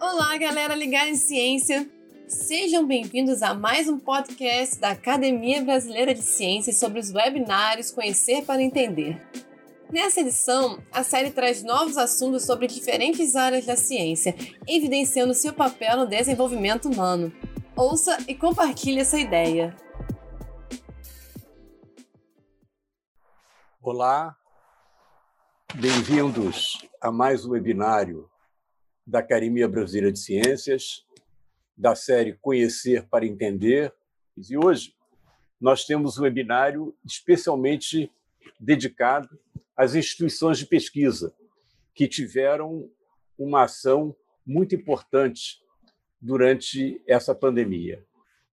Olá, galera ligada em ciência. Sejam bem-vindos a mais um podcast da Academia Brasileira de Ciências sobre os webinários Conhecer para Entender. Nessa edição, a série traz novos assuntos sobre diferentes áreas da ciência, evidenciando seu papel no desenvolvimento humano. Ouça e compartilhe essa ideia. Olá, bem-vindos a mais um webinário da Academia Brasileira de Ciências, da série Conhecer para Entender. E hoje nós temos um webinário especialmente dedicado às instituições de pesquisa que tiveram uma ação muito importante durante essa pandemia.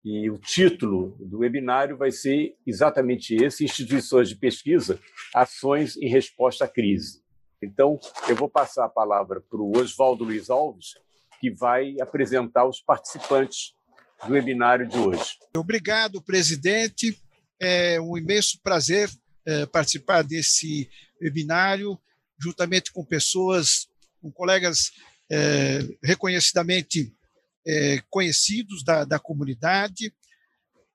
E o título do webinário vai ser exatamente esse: Instituições de Pesquisa, Ações em Resposta à Crise. Então, eu vou passar a palavra para o Oswaldo Luiz Alves, que vai apresentar os participantes do webinário de hoje. Obrigado, presidente. É um imenso prazer é, participar desse webinário, juntamente com pessoas, com colegas é, reconhecidamente é, conhecidos da, da comunidade.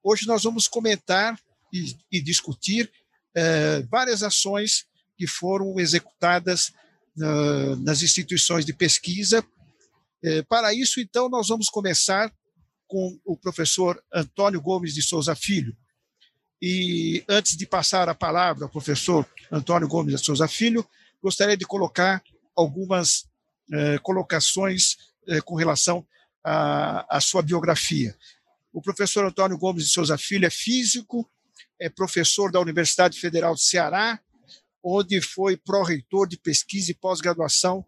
Hoje nós vamos comentar e, e discutir é, várias ações que foram executadas uh, nas instituições de pesquisa. É, para isso, então, nós vamos começar com o professor Antônio Gomes de Souza Filho. E antes de passar a palavra ao professor Antônio Gomes de Souza Filho, gostaria de colocar algumas eh, colocações eh, com relação à, à sua biografia. O professor Antônio Gomes de Souza Filho é físico, é professor da Universidade Federal do Ceará, onde foi pró-reitor de pesquisa e pós-graduação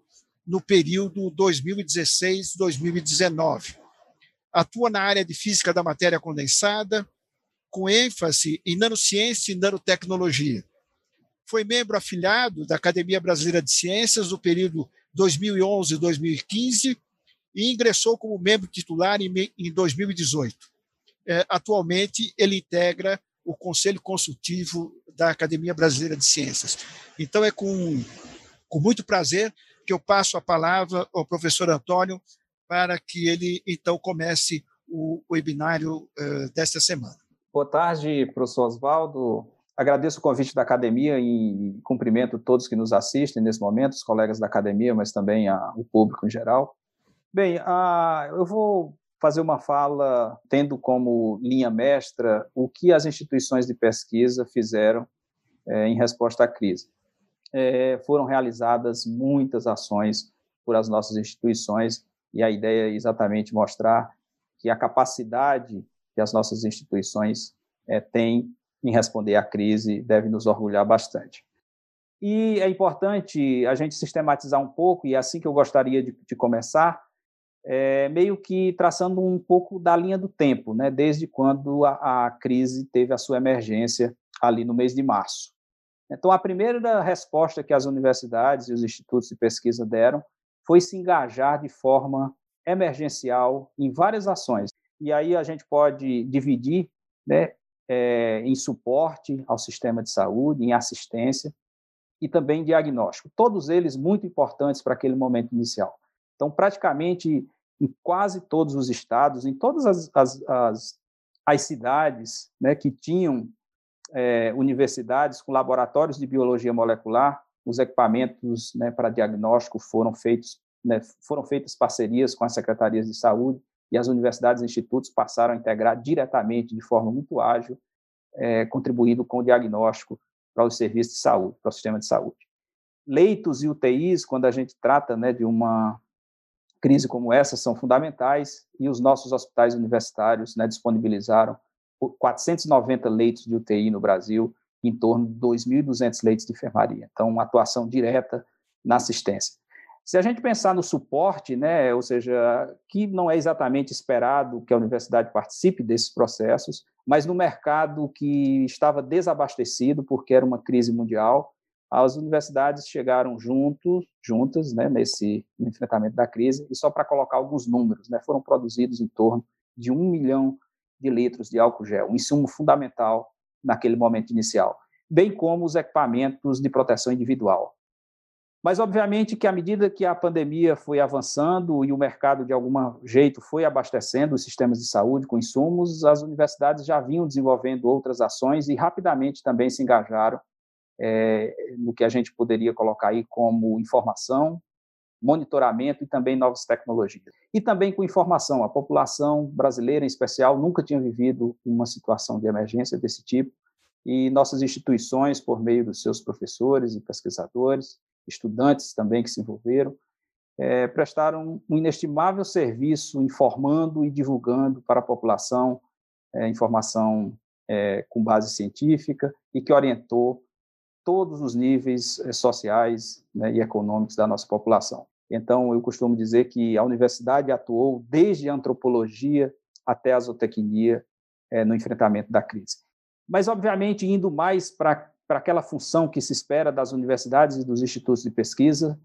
no período 2016-2019. Atua na área de física da matéria condensada, com ênfase em nanociência e nanotecnologia. Foi membro afiliado da Academia Brasileira de Ciências no período 2011-2015 e ingressou como membro titular em 2018. É, atualmente, ele integra o Conselho Consultivo da Academia Brasileira de Ciências. Então, é com, com muito prazer que eu passo a palavra ao professor Antônio para que ele, então, comece o webinário uh, desta semana. Boa tarde, professor Oswaldo. Agradeço o convite da academia e cumprimento todos que nos assistem nesse momento, os colegas da academia, mas também a, o público em geral. Bem, a, eu vou fazer uma fala tendo como linha mestra o que as instituições de pesquisa fizeram é, em resposta à crise. É, foram realizadas muitas ações por as nossas instituições e a ideia é exatamente mostrar que a capacidade que as nossas instituições é, têm em responder à crise deve nos orgulhar bastante. E é importante a gente sistematizar um pouco, e é assim que eu gostaria de, de começar, é, meio que traçando um pouco da linha do tempo, né, desde quando a, a, crise teve a sua emergência ali no mês de março. Então, a primeira resposta que as universidades e os institutos de pesquisa deram foi se engajar de forma emergencial em várias ações. E aí a gente pode dividir né, é, em suporte ao sistema de saúde, em assistência e também diagnóstico. Todos eles muito importantes para aquele momento inicial. Então, praticamente em quase todos os estados, em todas as, as, as, as cidades né, que tinham é, universidades com laboratórios de biologia molecular, os equipamentos né, para diagnóstico foram feitos, né, foram feitas parcerias com as secretarias de saúde e as universidades e institutos passaram a integrar diretamente, de forma muito ágil, é, contribuindo com o diagnóstico para os serviços de saúde, para o sistema de saúde. Leitos e UTIs, quando a gente trata né, de uma crise como essa são fundamentais e os nossos hospitais universitários né, disponibilizaram 490 leitos de UTI no Brasil, em torno de 2.200 leitos de enfermaria. Então, uma atuação direta na assistência. Se a gente pensar no suporte, né, ou seja, que não é exatamente esperado que a universidade participe desses processos, mas no mercado que estava desabastecido porque era uma crise mundial, as universidades chegaram juntos, juntas, né, nesse no enfrentamento da crise, e só para colocar alguns números, né, foram produzidos em torno de um milhão de litros de álcool gel, um insumo fundamental naquele momento inicial, bem como os equipamentos de proteção individual. Mas, obviamente, que à medida que a pandemia foi avançando e o mercado, de algum jeito, foi abastecendo os sistemas de saúde com insumos, as universidades já vinham desenvolvendo outras ações e rapidamente também se engajaram é, no que a gente poderia colocar aí como informação, monitoramento e também novas tecnologias. E também com informação. A população brasileira, em especial, nunca tinha vivido uma situação de emergência desse tipo e nossas instituições, por meio dos seus professores e pesquisadores, estudantes também que se envolveram, é, prestaram um inestimável serviço informando e divulgando para a população é, informação é, com base científica e que orientou todos os níveis é, sociais né, e econômicos da nossa população. Então, eu costumo dizer que a universidade atuou desde a antropologia até a zootecnia é, no enfrentamento da crise. Mas, obviamente, indo mais para aquela função que se espera das universidades e dos institutos de pesquisa.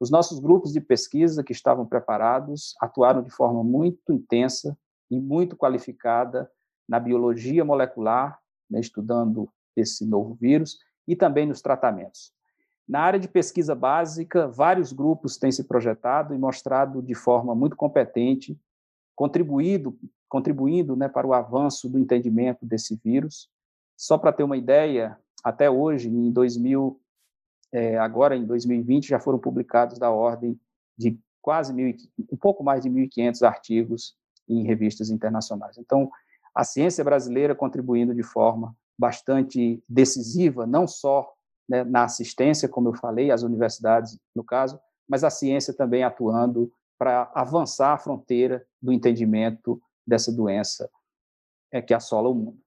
Os nossos grupos de pesquisa que estavam preparados atuaram de forma muito intensa e muito qualificada na biologia molecular, né, estudando esse novo vírus, e também nos tratamentos. Na área de pesquisa básica, vários grupos têm se projetado e mostrado de forma muito competente, contribuído, contribuindo né, para o avanço do entendimento desse vírus. Só para ter uma ideia, até hoje, em 2000, é, agora em 2020, já foram publicados da ordem de quase mil, um pouco mais de 1.500 artigos em revistas internacionais. Então, a ciência brasileira contribuindo de forma bastante decisiva, não só né, na assistência, como eu falei, às universidades, no caso, mas a ciência também atuando para avançar a fronteira do entendimento dessa doença é, que assola o mundo.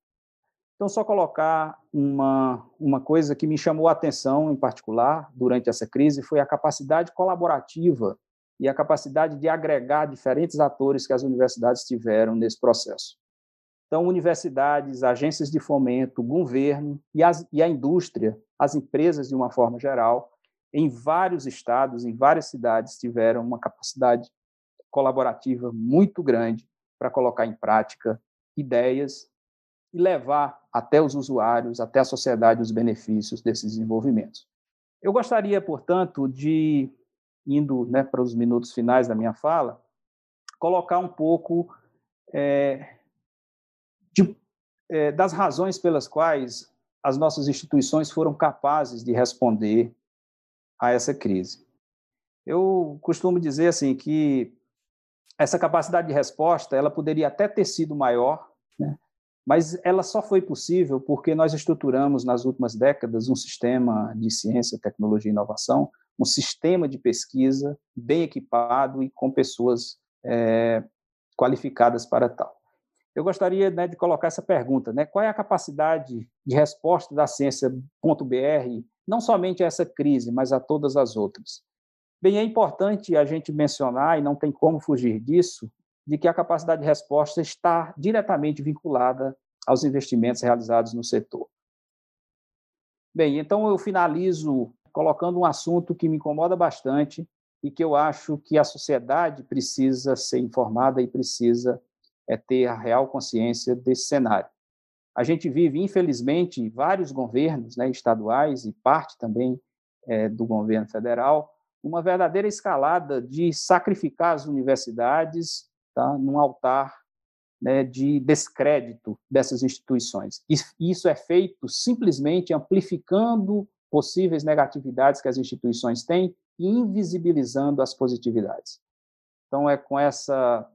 Então, só colocar uma, uma coisa que me chamou a atenção, em particular, durante essa crise, foi a capacidade colaborativa e a capacidade de agregar diferentes atores que as universidades tiveram nesse processo. Então, universidades, agências de fomento, governo e, as, e a indústria, as empresas de uma forma geral, em vários estados, em várias cidades, tiveram uma capacidade colaborativa muito grande para colocar em prática ideias e levar até os usuários, até a sociedade, os benefícios desses desenvolvimentos. Eu gostaria, portanto, de, indo né, para os minutos finais da minha fala, colocar um pouco é, é, das razões pelas quais as nossas instituições foram capazes de responder a essa crise. Eu costumo dizer assim que essa capacidade de resposta ela poderia até ter sido maior, né? Mas ela só foi possível porque nós estruturamos nas últimas décadas um sistema de ciência, tecnologia e inovação, um sistema de pesquisa bem equipado e com pessoas é, qualificadas para tal. Eu gostaria né, de colocar essa pergunta: né, qual é a capacidade de resposta da ciência.br, não somente a essa crise, mas a todas as outras? Bem, é importante a gente mencionar, e não tem como fugir disso, de que a capacidade de resposta está diretamente vinculada aos investimentos realizados no setor. Bem, então eu finalizo colocando um assunto que me incomoda bastante e que eu acho que a sociedade precisa ser informada e precisa é, ter a real consciência desse cenário. A gente vive, infelizmente, vários governos né, estaduais e parte também é, do governo federal, uma verdadeira escalada de sacrificar as universidades tá, num altar né, de descrédito dessas instituições. Isso é feito simplesmente amplificando possíveis negatividades que as instituições têm e invisibilizando as positividades. Então, é com essa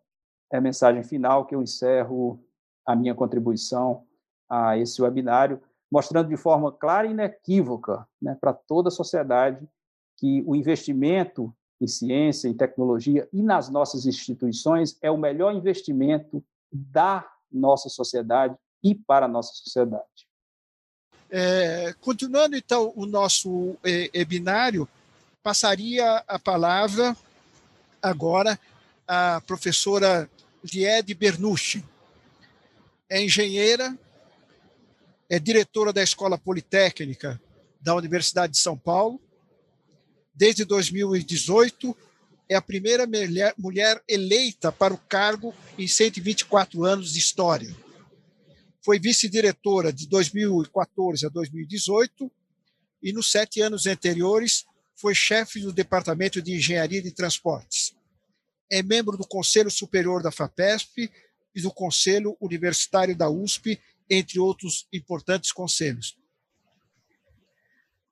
é mensagem final que eu encerro a minha contribuição a esse webinário, mostrando de forma clara e inequívoca né, para toda a sociedade que o investimento em ciência, em tecnologia e nas nossas instituições é o melhor investimento da nossa sociedade e para a nossa sociedade. É, continuando então o nosso é, webinário, passaria a palavra agora à professora Liede Bernucci. É engenheira, é diretora da Escola Politécnica da Universidade de São Paulo, Desde 2018, é a primeira mulher eleita para o cargo em 124 anos de história. Foi vice-diretora de 2014 a 2018 e, nos sete anos anteriores, foi chefe do Departamento de Engenharia de Transportes. É membro do Conselho Superior da FAPESP e do Conselho Universitário da USP, entre outros importantes conselhos.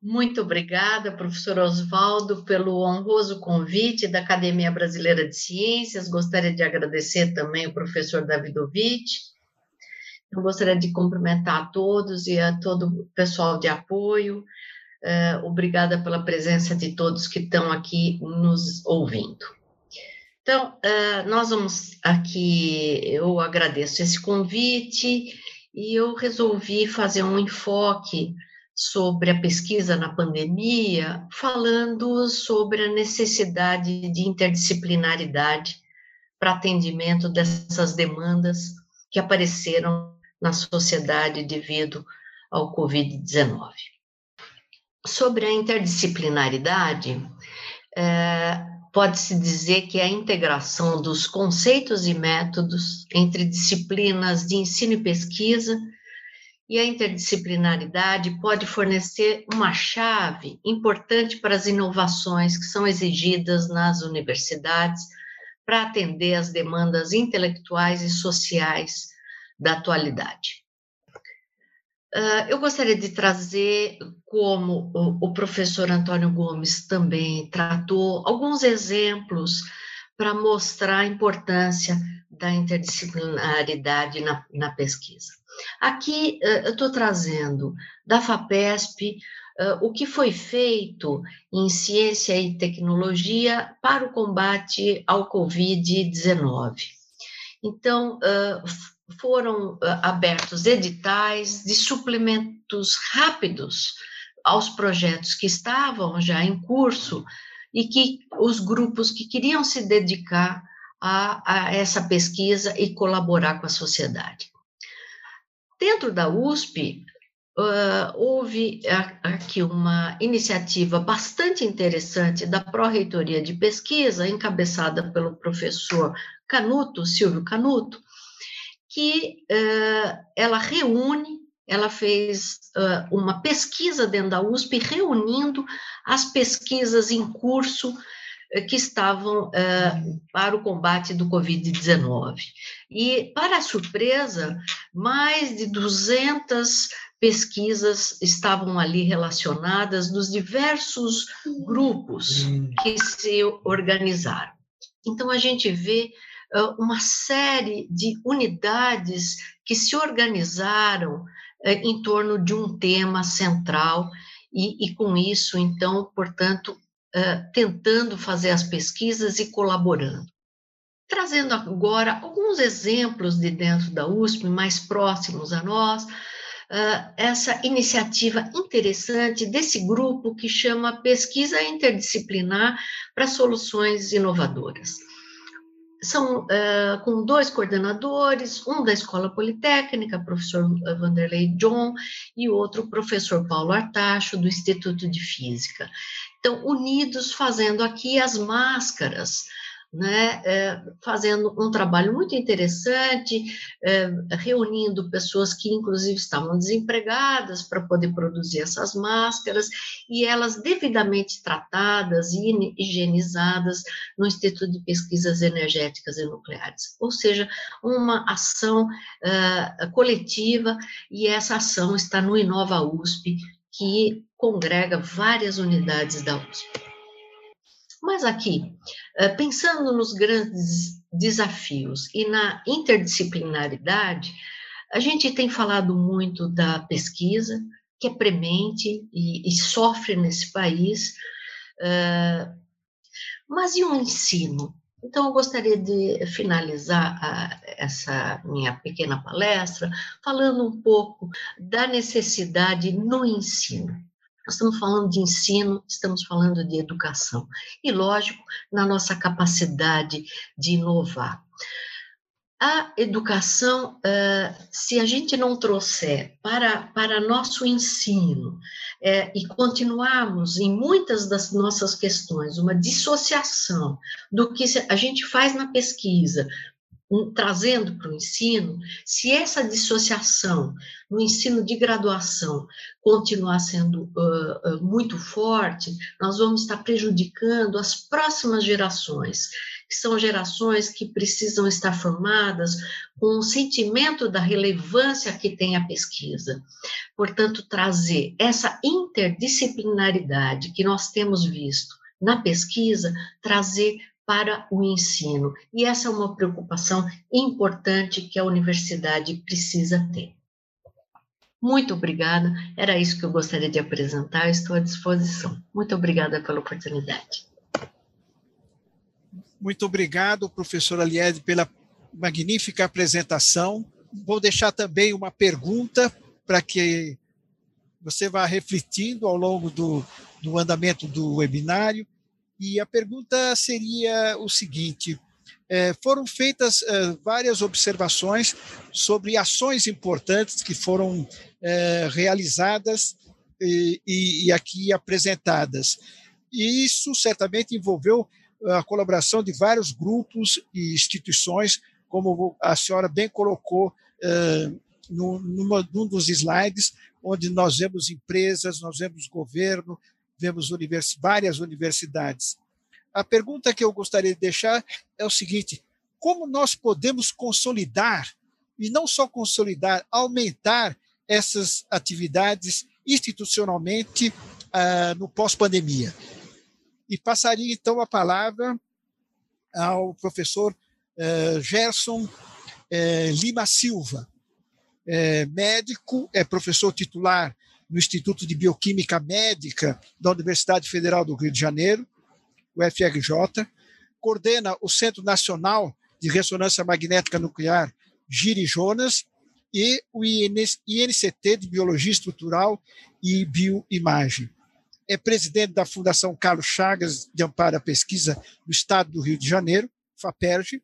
Muito obrigada, professor Oswaldo, pelo honroso convite da Academia Brasileira de Ciências. Gostaria de agradecer também o professor Davidovich. Eu gostaria de cumprimentar a todos e a todo o pessoal de apoio. Uh, obrigada pela presença de todos que estão aqui nos ouvindo. Então, uh, nós vamos aqui, eu agradeço esse convite e eu resolvi fazer um enfoque sobre a pesquisa na pandemia, falando sobre a necessidade de interdisciplinaridade para atendimento dessas demandas que apareceram na sociedade devido ao Covid-19. Sobre a interdisciplinaridade, é, pode-se dizer que é a integração dos conceitos e métodos entre disciplinas de ensino e pesquisa e a interdisciplinaridade pode fornecer uma chave importante para as inovações que são exigidas nas universidades para atender às demandas intelectuais e sociais da atualidade. Uh, eu gostaria de trazer, como o, professor Antônio Gomes também tratou, alguns exemplos para mostrar a importância da interdisciplinaridade na, na pesquisa. Aqui eu estou trazendo da FAPESP o que foi feito em ciência e tecnologia para o combate ao Covid-19. Então, foram abertos editais de suplementos rápidos aos projetos que estavam já em curso e que os grupos que queriam se dedicar a, a essa pesquisa e colaborar com a sociedade. Dentro da USP, uh, houve aqui uma iniciativa bastante interessante da Pró-Reitoria de Pesquisa, encabeçada pelo professor Canuto, Silvio Canuto, que uh, ela reúne, ela fez uh, uma pesquisa dentro da USP, reunindo as pesquisas em curso eh, que estavam uh, para o combate do Covid-19. E, para surpresa, mais de 200 pesquisas estavam ali relacionadas dos diversos grupos que se organizaram. Então, a gente vê uma série de unidades que se organizaram em torno de um tema central, e, e com isso, então, portanto, tentando fazer as pesquisas e colaborando. Trazendo agora alguns exemplos de dentro da USP, mais próximos a nós, uh, essa iniciativa interessante desse grupo que chama Pesquisa Interdisciplinar para Soluções Inovadoras. São uh, com dois coordenadores, um da Escola Politécnica, professor Vanderlei John, e outro professor Paulo Artacho, do Instituto de Física. Então, unidos fazendo aqui as máscaras, né, é, fazendo um trabalho muito interessante, é, reunindo pessoas que, inclusive, estavam desempregadas para poder produzir essas máscaras, e elas devidamente tratadas e higienizadas no Instituto de Pesquisas Energéticas e Nucleares. Ou seja, uma ação é, coletiva, e essa ação está no Inova USP, que congrega várias unidades da USP. Mas aqui, eh, pensando nos grandes desafios e na interdisciplinaridade, a gente tem falado muito da pesquisa, que é premente e, e sofre nesse país, eh, mas e o ensino? Então, eu gostaria de finalizar a, essa minha pequena palestra falando um pouco da necessidade no ensino. Nós estamos falando de ensino, estamos falando de educação. E, lógico, na nossa capacidade de inovar. A educação, se a gente não trouxer para, para nosso ensino é, e continuarmos em muitas das nossas questões uma dissociação do que a gente faz na pesquisa trazendo para o ensino, se essa dissociação no ensino de graduação continuar sendo uh, uh, muito forte, nós vamos estar prejudicando as próximas gerações, que são gerações que precisam estar formadas com o sentimento da relevância que tem a pesquisa. Portanto, trazer essa interdisciplinaridade que nós temos visto na pesquisa, trazer para o ensino. E essa é uma preocupação importante que a universidade precisa ter. Muito obrigada, era isso que eu gostaria de apresentar, estou à disposição. Muito obrigada pela oportunidade. Muito obrigado, professora Lied, pela magnífica apresentação. Vou deixar também uma pergunta para que você vá refletindo ao longo do, do andamento do webinário. E a pergunta seria o seguinte: é, foram feitas é, várias observações sobre ações importantes que foram é, realizadas e, e, aqui apresentadas. E isso certamente envolveu a colaboração de vários grupos e instituições, como a senhora bem colocou numa, num dos slides, onde nós vemos empresas, nós vemos governo, vemos univers, várias universidades. A pergunta que eu gostaria de deixar é o seguinte: como nós podemos consolidar, e não só consolidar, aumentar essas atividades institucionalmente ah, no pós-pandemia? E passaria então a palavra ao professor eh, Gerson eh, Lima Silva, é médico, é professor titular no Instituto de Bioquímica Médica da Universidade Federal do Rio de Janeiro, o FRJ, coordena o Centro Nacional de Ressonância Magnética Nuclear Giri Jonas e o INCT de Biologia Estrutural e Bioimagem. É presidente da Fundação Carlos Chagas de Amparo à Pesquisa do Estado do Rio de Janeiro, FAPERJ,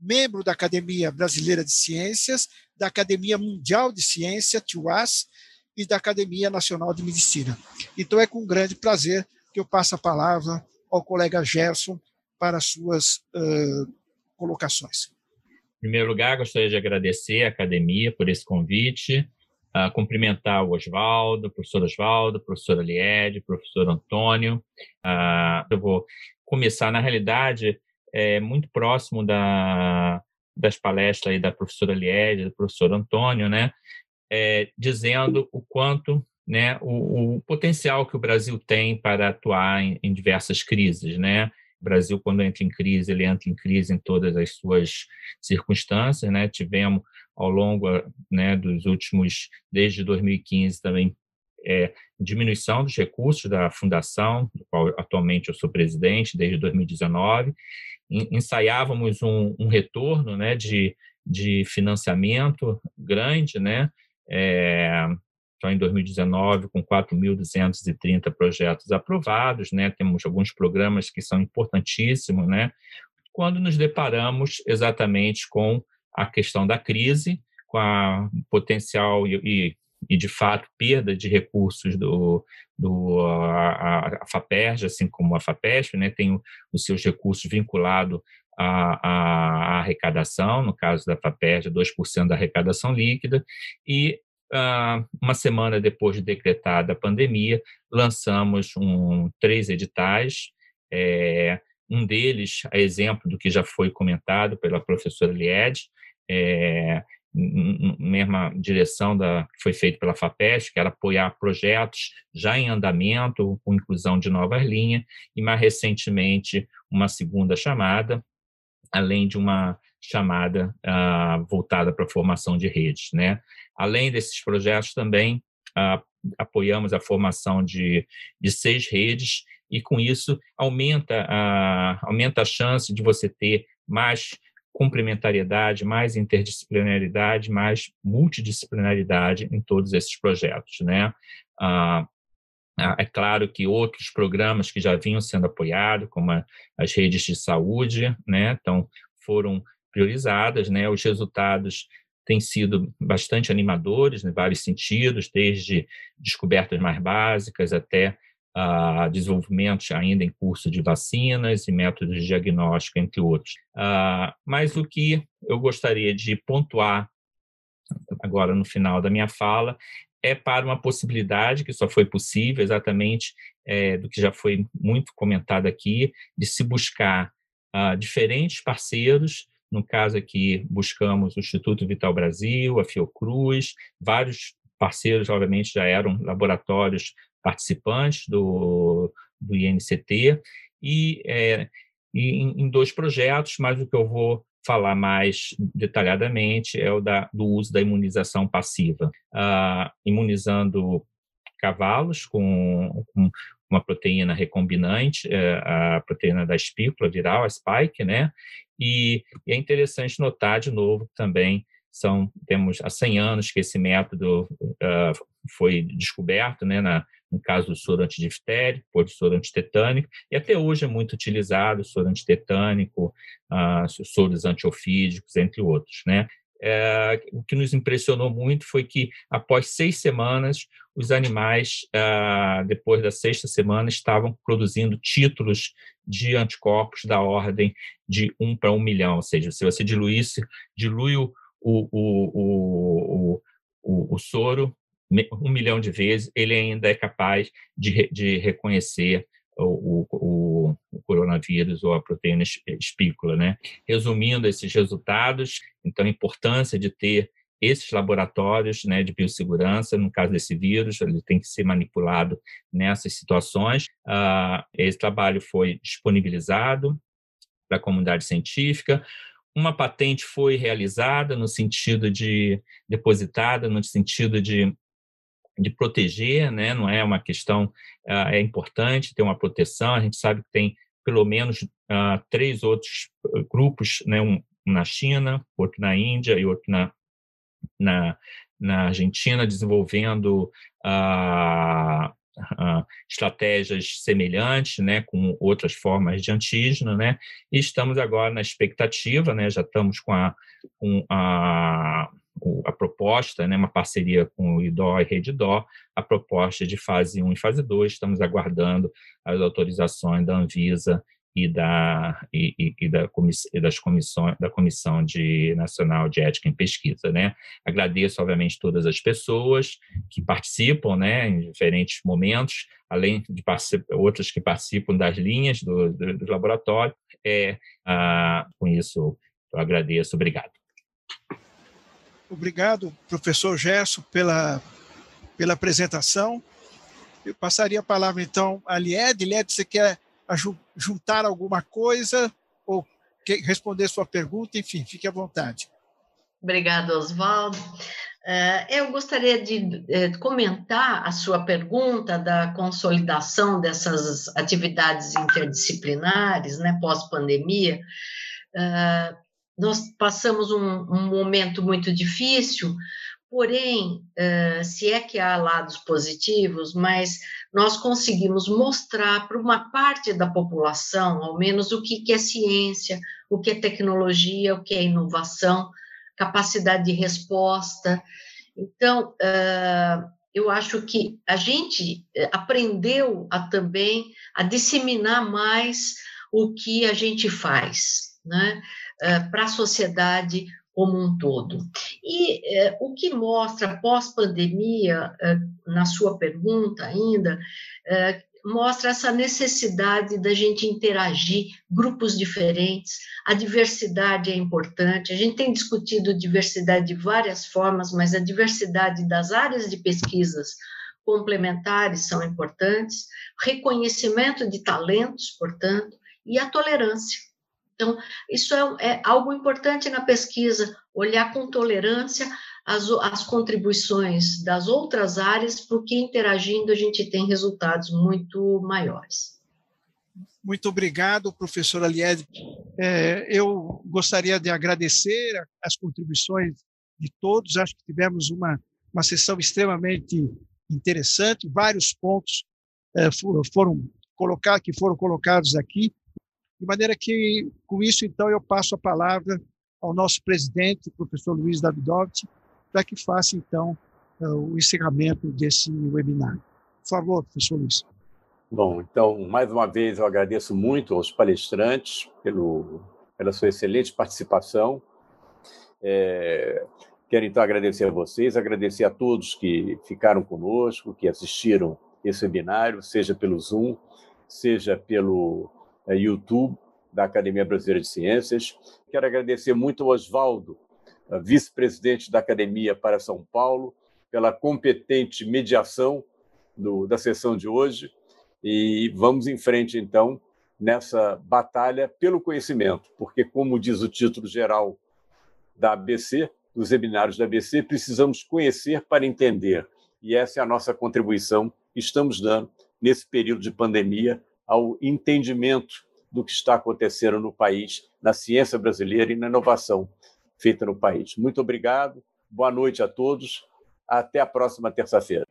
membro da Academia Brasileira de Ciências, da Academia Mundial de Ciência, TUAS, e da Academia Nacional de Medicina. Então é com grande prazer que eu passo a palavra ao colega Gerson para suas uh, colocações. Em primeiro lugar, gostaria de agradecer à academia por esse convite, uh, cumprimentar o Oswaldo, professor Oswaldo, professor Aliede, professor Antônio. Uh, eu vou começar, na realidade, é, muito próximo da, das palestras aí da professora Liede, do professor Antônio, né, é, dizendo o quanto né, o, o, potencial que o Brasil tem para atuar em, em, diversas crises. Né? O Brasil, quando entra em crise, ele entra em crise em todas as suas circunstâncias. Né? Tivemos, ao longo né, dos últimos, desde 2015 também, é, diminuição dos recursos da fundação, do qual atualmente eu sou presidente desde 2019. Ensaiávamos um, um retorno né, de, de financiamento grande, né, é, então, em 2019, com 4.230 projetos aprovados, né, temos alguns programas que são importantíssimos, né, quando nos deparamos exatamente com a questão da crise, com a potencial e, e, de fato, perda de recursos do, do a, a FAPERJ, assim como a FAPESP, né, tem os seus recursos vinculados à, à, arrecadação, no caso da FAPERJ, 2% da arrecadação líquida, e Uh, uma semana depois de decretada a pandemia, lançamos um, três editais. É, um deles, a exemplo do que já foi comentado pela professora Lied, é, mesma direção da que foi feito pela FAPESP, que era apoiar projetos já em andamento, com inclusão de novas linhas, e mais recentemente uma segunda chamada, além de uma chamada uh, voltada para a formação de redes. Né? Além desses projetos, também uh, apoiamos a formação de, de seis redes, e com isso aumenta a, aumenta a chance de você ter mais complementariedade, mais interdisciplinaridade, mais multidisciplinaridade em todos esses projetos. Né? Uh, é claro que outros programas que já vinham sendo apoiados, como as redes de saúde, né, então foram priorizadas, né? Os resultados têm sido bastante animadores em vários sentidos, desde descobertas mais básicas até uh, desenvolvimento ainda em curso de vacinas e métodos de diagnóstico, entre outros. Uh, mas o que eu gostaria de pontuar agora no final da minha fala é para uma possibilidade que só foi possível exatamente é, do que já foi muito comentado aqui, de se buscar uh, diferentes parceiros. No caso aqui, buscamos o Instituto Vital Brasil, a Fiocruz, vários parceiros, obviamente, já eram laboratórios participantes do, do INCT, e, é, e em, em dois projetos, mas o que eu vou falar mais detalhadamente é o da, do uso da imunização passiva, uh, imunizando cavalos com, com, uma proteína recombinante, uh, a proteína da espícula viral, a spike, né? E, e, é interessante notar de novo também são temos há 100 anos que esse método uh, foi descoberto, né, na, no caso do soro antidiftério, por soro antitetânico, e até hoje é muito utilizado, soro antitetânico, uh, soros antiofídicos, entre outros, né. É, o que nos impressionou muito foi que, após seis semanas, os animais, ah, depois da sexta semana, estavam produzindo títulos de anticorpos da ordem de um para um milhão. Ou seja, se você diluísse, dilui o, o, o, o, o, soro um milhão de vezes, ele ainda é capaz de, de reconhecer o, o, o, coronavírus ou a proteína espícula, né? Resumindo esses resultados, então a importância de ter esses laboratórios né, de biossegurança, no caso desse vírus, ele tem que ser manipulado nessas situações. Uh, esse trabalho foi disponibilizado para a comunidade científica. Uma patente foi realizada no sentido de depositada, no sentido de de proteger, né? não é uma questão, uh, é importante ter uma proteção, a gente sabe que tem pelo menos uh, três outros grupos, né? um na China, outro na Índia e outro na, na, na Argentina, desenvolvendo uh, uh, estratégias semelhantes, né, com outras formas de antígeno, né, e estamos agora na expectativa, né, já estamos com a, com a, a proposta, né, uma parceria com o IDO e Redidó, a proposta de fase 1 e fase 2, estamos aguardando as autorizações da Anvisa e da e, e, da comissão e das comissões da comissão de nacional de ética em pesquisa né. Agradeço obviamente todas as pessoas que participam né em diferentes momentos além de outras que participam das linhas do, do, do laboratório é ah, com isso eu agradeço. Obrigado obrigado professor Gerson pela pela apresentação eu passaria a palavra então a Lied Lied você quer juntar alguma coisa ou responder sua pergunta, enfim, fique à vontade. Obrigada, Oswaldo. Eh, eu gostaria de eh, comentar a sua pergunta da consolidação dessas atividades interdisciplinares, né, pós-pandemia. Eh, nós passamos um, um momento muito difícil, Porém, uh, se é que há lados positivos, mas nós conseguimos mostrar para uma parte da população, ao menos, o que, que é ciência, o que é tecnologia, o que é inovação, capacidade de resposta. Então, uh, eu acho que a gente aprendeu a também a disseminar mais o que a gente faz, né, uh, para a sociedade como um todo. E eh, o que mostra pós-pandemia, eh, na sua pergunta ainda, eh, mostra essa necessidade da gente interagir, grupos diferentes, a diversidade é importante, a gente tem discutido diversidade de várias formas, mas a diversidade das áreas de pesquisas complementares são importantes, reconhecimento de talentos, portanto, e a tolerância então, isso é, é algo importante na pesquisa, olhar com tolerância as, as contribuições das outras áreas, porque interagindo a gente tem resultados muito maiores. Muito obrigado, professora Lied. É, eu gostaria de agradecer as contribuições de todos. Acho que tivemos uma, uma sessão extremamente interessante. Vários pontos é, foram colocar, que foram colocados aqui de maneira que, com isso, então, eu passo a palavra ao nosso presidente, professor Luiz Davidovich, para que faça, então, eh, o encerramento desse webinar. Por favor, professor Luiz. Bom, então, mais uma vez, eu agradeço muito aos palestrantes pelo, pela sua excelente participação. É, quero, então, agradecer a vocês, agradecer a todos que ficaram conosco, que assistiram esse webinário, seja pelo Zoom, seja pelo YouTube da Academia Brasileira de Ciências. Quero agradecer muito ao Oswaldo, vice-presidente da Academia para São Paulo, pela competente mediação do, da sessão de hoje. E vamos em frente, então, nessa batalha pelo conhecimento, porque, como diz o título geral da ABC, dos webinários da ABC, precisamos conhecer para entender. E essa é a nossa contribuição que estamos dando nesse período de pandemia ao entendimento do que está acontecendo no país, na ciência brasileira e na inovação feita no país. Muito obrigado, boa noite a todos, até a próxima terça-feira.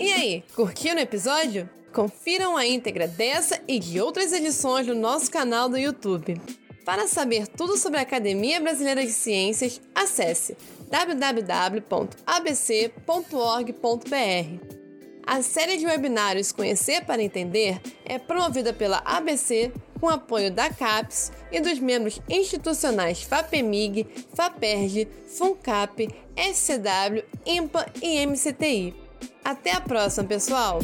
E aí, curtiram o episódio? Confiram a íntegra dessa e de outras edições no nosso canal do YouTube. Para saber tudo sobre a Academia Brasileira de Ciências, acesse www.abc.org.br. A série de webinários Conhecer para Entender é promovida pela ABC com apoio da CAPES e dos membros institucionais FAPEMIG, FAPERJ, FUNCAP, SCW, IMPA e MCTI. Até a próxima, pessoal!